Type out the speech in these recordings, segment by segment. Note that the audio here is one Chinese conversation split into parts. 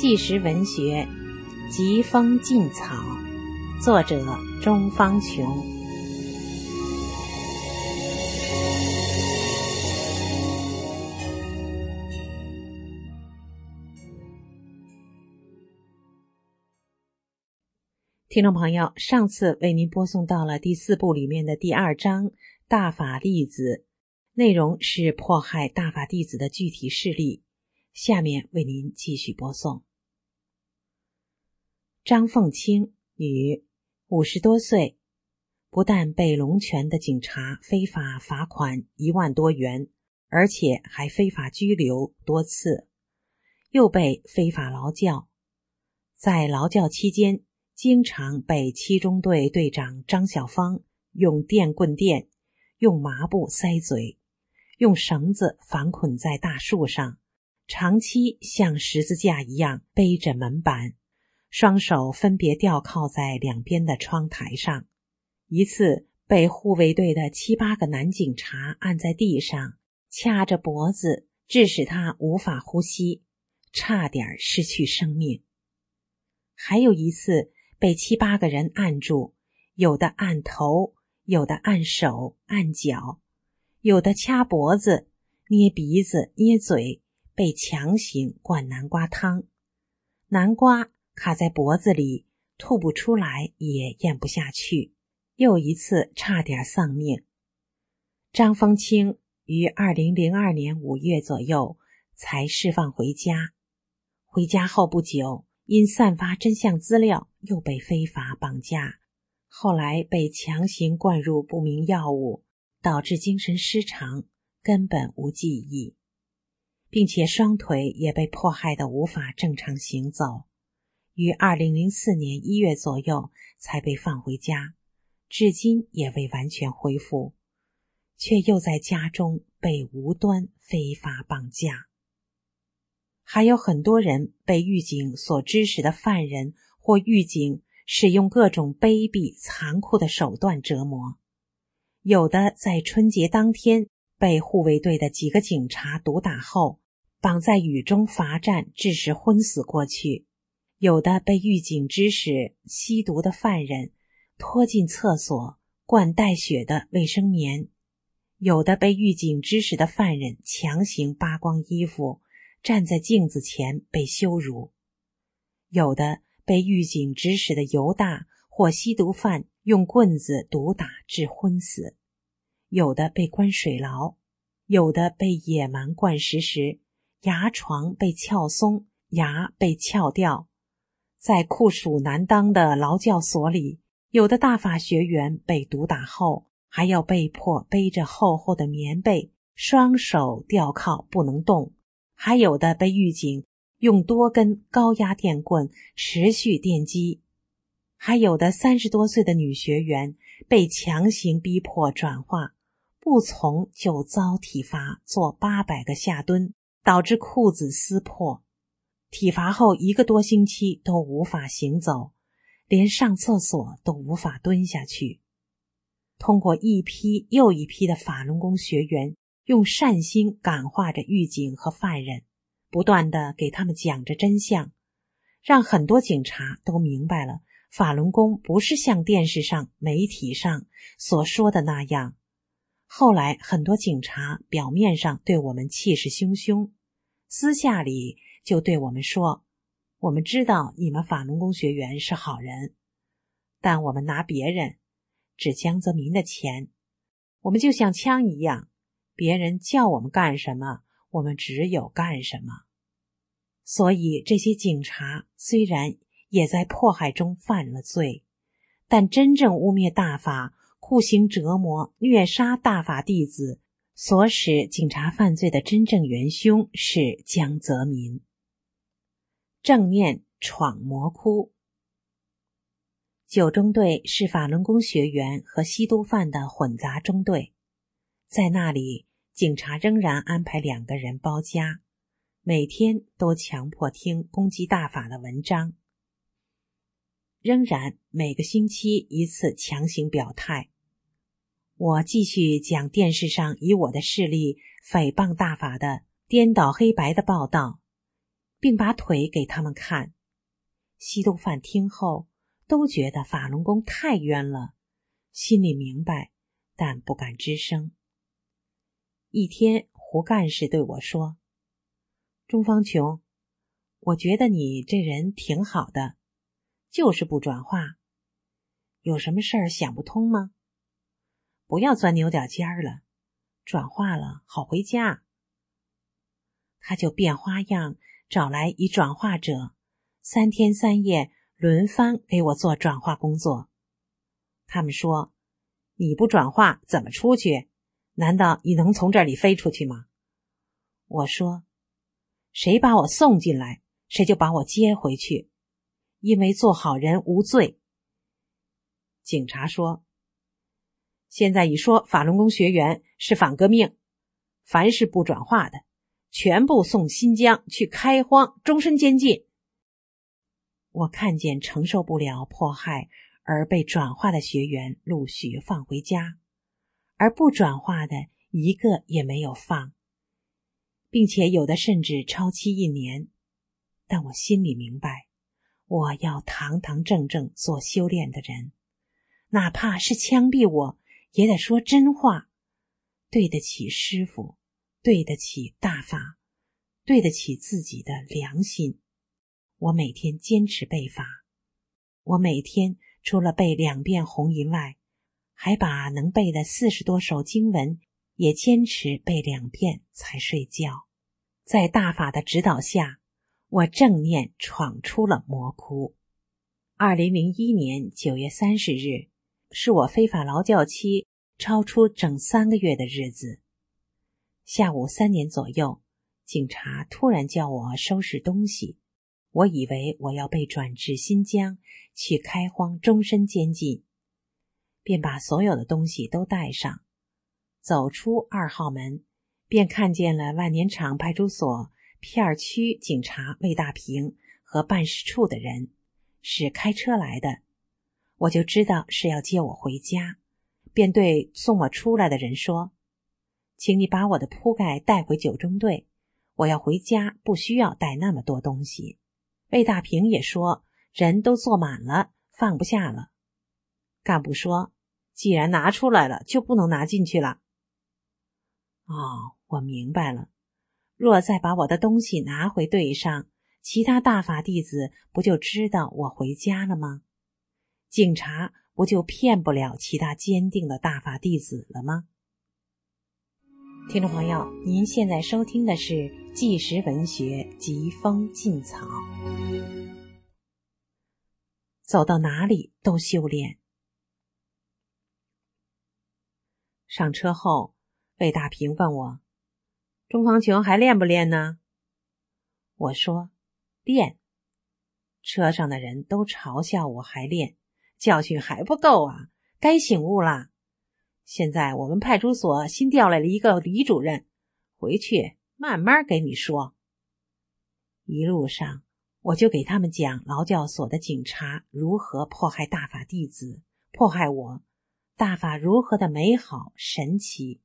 纪实文学《疾风劲草》，作者钟方琼。听众朋友，上次为您播送到了第四部里面的第二章“大法弟子”，内容是迫害大法弟子的具体事例。下面为您继续播送。张凤清，女，五十多岁，不但被龙泉的警察非法罚款一万多元，而且还非法拘留多次，又被非法劳教。在劳教期间，经常被七中队队长张小芳用电棍电，用麻布塞嘴，用绳子反捆在大树上，长期像十字架一样背着门板。双手分别吊靠在两边的窗台上，一次被护卫队的七八个男警察按在地上，掐着脖子，致使他无法呼吸，差点失去生命。还有一次被七八个人按住，有的按头，有的按手、按脚，有的掐脖子、捏鼻子、捏嘴，被强行灌南瓜汤，南瓜。卡在脖子里，吐不出来，也咽不下去，又一次差点丧命。张风清于二零零二年五月左右才释放回家，回家后不久，因散发真相资料，又被非法绑架，后来被强行灌入不明药物，导致精神失常，根本无记忆，并且双腿也被迫害的无法正常行走。于二零零四年一月左右才被放回家，至今也未完全恢复，却又在家中被无端非法绑架。还有很多人被狱警所支持的犯人或狱警使用各种卑鄙残酷的手段折磨，有的在春节当天被护卫队的几个警察毒打后，绑在雨中罚站，致使昏死过去。有的被狱警指使吸毒的犯人拖进厕所灌带血的卫生棉；有的被狱警指使的犯人强行扒光衣服站在镜子前被羞辱；有的被狱警指使的犹大或吸毒犯用棍子毒打致昏死；有的被关水牢；有的被野蛮灌食时牙床被撬松，牙被撬掉。在酷暑难当的劳教所里，有的大法学员被毒打后，还要被迫背着厚厚的棉被，双手吊靠不能动；还有的被狱警用多根高压电棍持续电击；还有的三十多岁的女学员被强行逼迫转化，不从就遭体罚做八百个下蹲，导致裤子撕破。体罚后一个多星期都无法行走，连上厕所都无法蹲下去。通过一批又一批的法轮功学员，用善心感化着狱警和犯人，不断的给他们讲着真相，让很多警察都明白了法轮功不是像电视上、媒体上所说的那样。后来很多警察表面上对我们气势汹汹，私下里。就对我们说：“我们知道你们法轮功学员是好人，但我们拿别人指江泽民的钱，我们就像枪一样，别人叫我们干什么，我们只有干什么。所以这些警察虽然也在迫害中犯了罪，但真正污蔑大法、酷刑折磨、虐杀大法弟子，所使警察犯罪的真正元凶是江泽民。”正念闯魔窟。九中队是法轮功学员和吸毒犯的混杂中队，在那里，警察仍然安排两个人包夹，每天都强迫听攻击大法的文章，仍然每个星期一次强行表态。我继续讲电视上以我的事例诽谤大法的颠倒黑白的报道。并把腿给他们看。西东范听后，都觉得法轮功太冤了，心里明白，但不敢吱声。一天，胡干事对我说：“钟方琼，我觉得你这人挺好的，就是不转化。有什么事儿想不通吗？不要钻牛角尖儿了，转化了好回家。”他就变花样找来一转化者。三天三夜轮番给我做转化工作。他们说：“你不转化怎么出去？难道你能从这里飞出去吗？”我说：“谁把我送进来，谁就把我接回去，因为做好人无罪。”警察说：“现在已说法轮功学员是反革命，凡是不转化的，全部送新疆去开荒，终身监禁。”我看见承受不了迫害而被转化的学员陆续放回家，而不转化的一个也没有放，并且有的甚至超期一年。但我心里明白，我要堂堂正正做修炼的人，哪怕是枪毙我，也得说真话，对得起师傅，对得起大法，对得起自己的良心。我每天坚持背法，我每天除了背两遍红银外，还把能背的四十多首经文也坚持背两遍才睡觉。在大法的指导下，我正念闯出了魔窟。二零零一年九月三十日，是我非法劳教期超出整三个月的日子。下午三点左右，警察突然叫我收拾东西。我以为我要被转至新疆去开荒，终身监禁，便把所有的东西都带上，走出二号门，便看见了万年场派出所片区警察魏大平和办事处的人，是开车来的，我就知道是要接我回家，便对送我出来的人说：“请你把我的铺盖带回九中队，我要回家，不需要带那么多东西。”魏大平也说：“人都坐满了，放不下了。”干部说：“既然拿出来了，就不能拿进去了。”哦，我明白了。若再把我的东西拿回队上，其他大法弟子不就知道我回家了吗？警察不就骗不了其他坚定的大法弟子了吗？听众朋友，您现在收听的是。纪实文学疾风劲草，走到哪里都修炼。上车后，魏大平问我：“钟方琼还练不练呢？”我说：“练。”车上的人都嘲笑我还练，教训还不够啊！该醒悟啦！现在我们派出所新调来了一个李主任，回去。慢慢给你说。一路上，我就给他们讲劳教所的警察如何迫害大法弟子，迫害我，大法如何的美好神奇，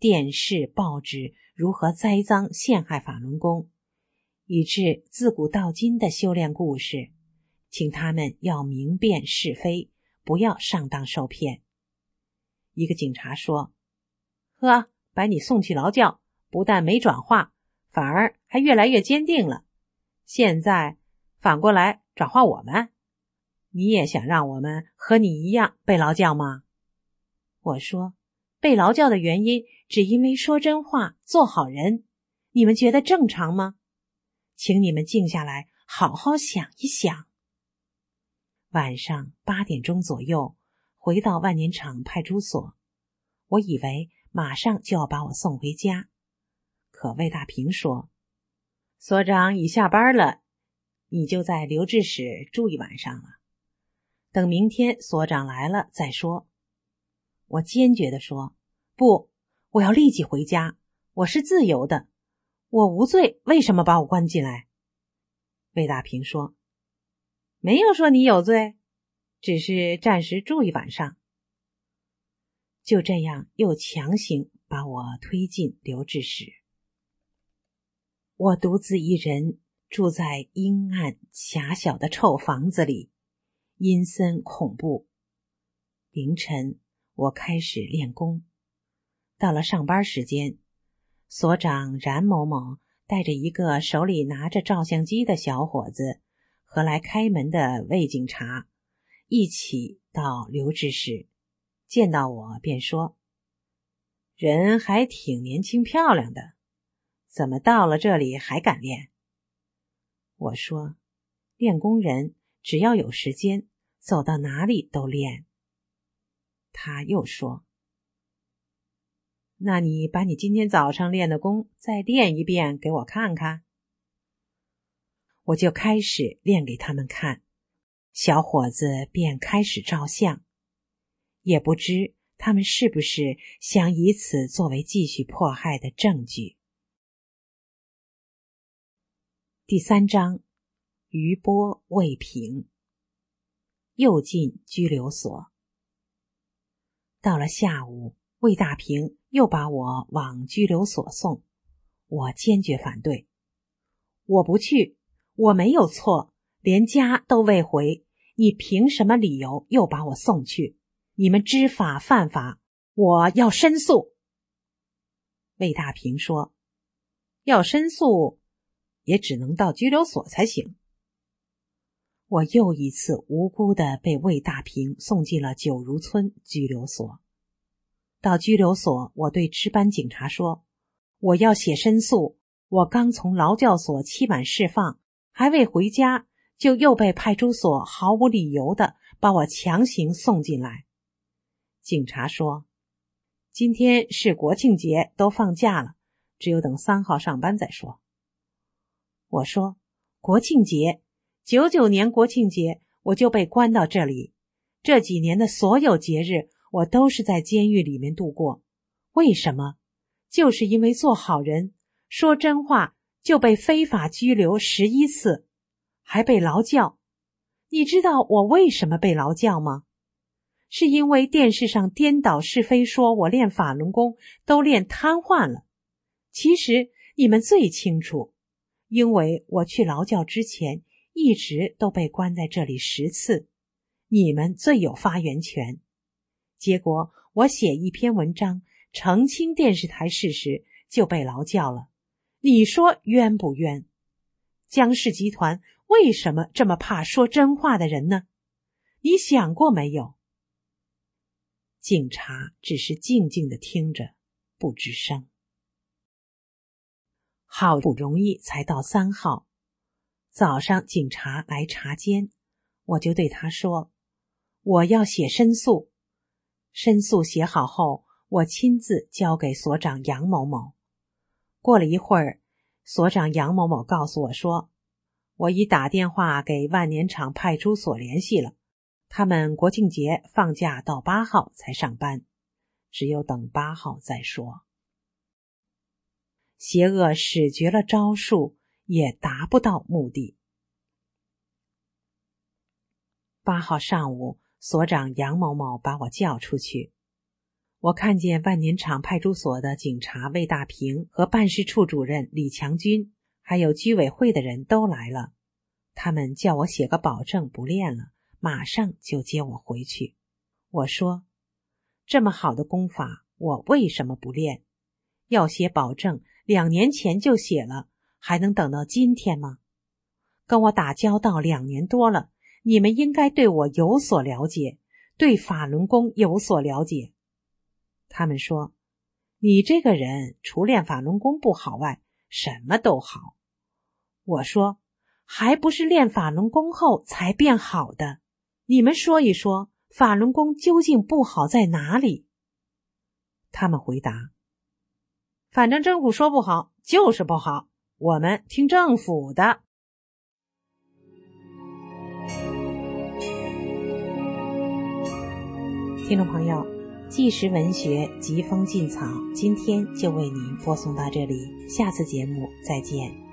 电视报纸如何栽赃陷害法轮功，以致自古到今的修炼故事，请他们要明辨是非，不要上当受骗。一个警察说：“呵，把你送去劳教。”不但没转化，反而还越来越坚定了。现在反过来转化我们，你也想让我们和你一样被劳教吗？我说，被劳教的原因只因为说真话、做好人，你们觉得正常吗？请你们静下来，好好想一想。晚上八点钟左右，回到万年场派出所，我以为马上就要把我送回家。可魏大平说：“所长已下班了，你就在留置室住一晚上了。等明天所长来了再说。”我坚决地说：“不，我要立即回家。我是自由的，我无罪，为什么把我关进来？”魏大平说：“没有说你有罪，只是暂时住一晚上。”就这样，又强行把我推进留置室。我独自一人住在阴暗狭小的臭房子里，阴森恐怖。凌晨，我开始练功。到了上班时间，所长冉某某带着一个手里拿着照相机的小伙子和来开门的魏警察一起到刘志时，见到我便说：“人还挺年轻漂亮的，怎么到了这里还敢练？”我说：“练功人只要有时间，走到哪里都练。”他又说。那你把你今天早上练的功再练一遍给我看看。我就开始练给他们看，小伙子便开始照相，也不知他们是不是想以此作为继续迫害的证据。第三章，余波未平，又进拘留所。到了下午，魏大平。又把我往拘留所送，我坚决反对。我不去，我没有错，连家都未回，你凭什么理由又把我送去？你们知法犯法，我要申诉。魏大平说：“要申诉，也只能到拘留所才行。”我又一次无辜的被魏大平送进了九如村拘留所。到拘留所，我对值班警察说：“我要写申诉。我刚从劳教所期满释放，还未回家，就又被派出所毫无理由的把我强行送进来。”警察说：“今天是国庆节，都放假了，只有等三号上班再说。”我说：“国庆节，九九年国庆节，我就被关到这里，这几年的所有节日。”我都是在监狱里面度过，为什么？就是因为做好人，说真话就被非法拘留十一次，还被劳教。你知道我为什么被劳教吗？是因为电视上颠倒是非，说我练法轮功都练瘫痪了。其实你们最清楚，因为我去劳教之前一直都被关在这里十次，你们最有发言权。结果我写一篇文章澄清电视台事实，就被劳教了。你说冤不冤？江氏集团为什么这么怕说真话的人呢？你想过没有？警察只是静静的听着，不吱声。好不容易才到三号，早上警察来查监，我就对他说：“我要写申诉。”申诉写好后，我亲自交给所长杨某某。过了一会儿，所长杨某某告诉我说：“我已打电话给万年场派出所联系了，他们国庆节放假到八号才上班，只有等八号再说。”邪恶使绝了招数，也达不到目的。八号上午。所长杨某某把我叫出去，我看见万年场派出所的警察魏大平和办事处主任李强军，还有居委会的人都来了。他们叫我写个保证，不练了，马上就接我回去。我说：“这么好的功法，我为什么不练？要写保证，两年前就写了，还能等到今天吗？跟我打交道两年多了。”你们应该对我有所了解，对法轮功有所了解。他们说，你这个人除练法轮功不好外，什么都好。我说，还不是练法轮功后才变好的。你们说一说，法轮功究竟不好在哪里？他们回答：反正政府说不好，就是不好。我们听政府的。听众朋友，纪实文学疾风劲草，今天就为您播送到这里，下次节目再见。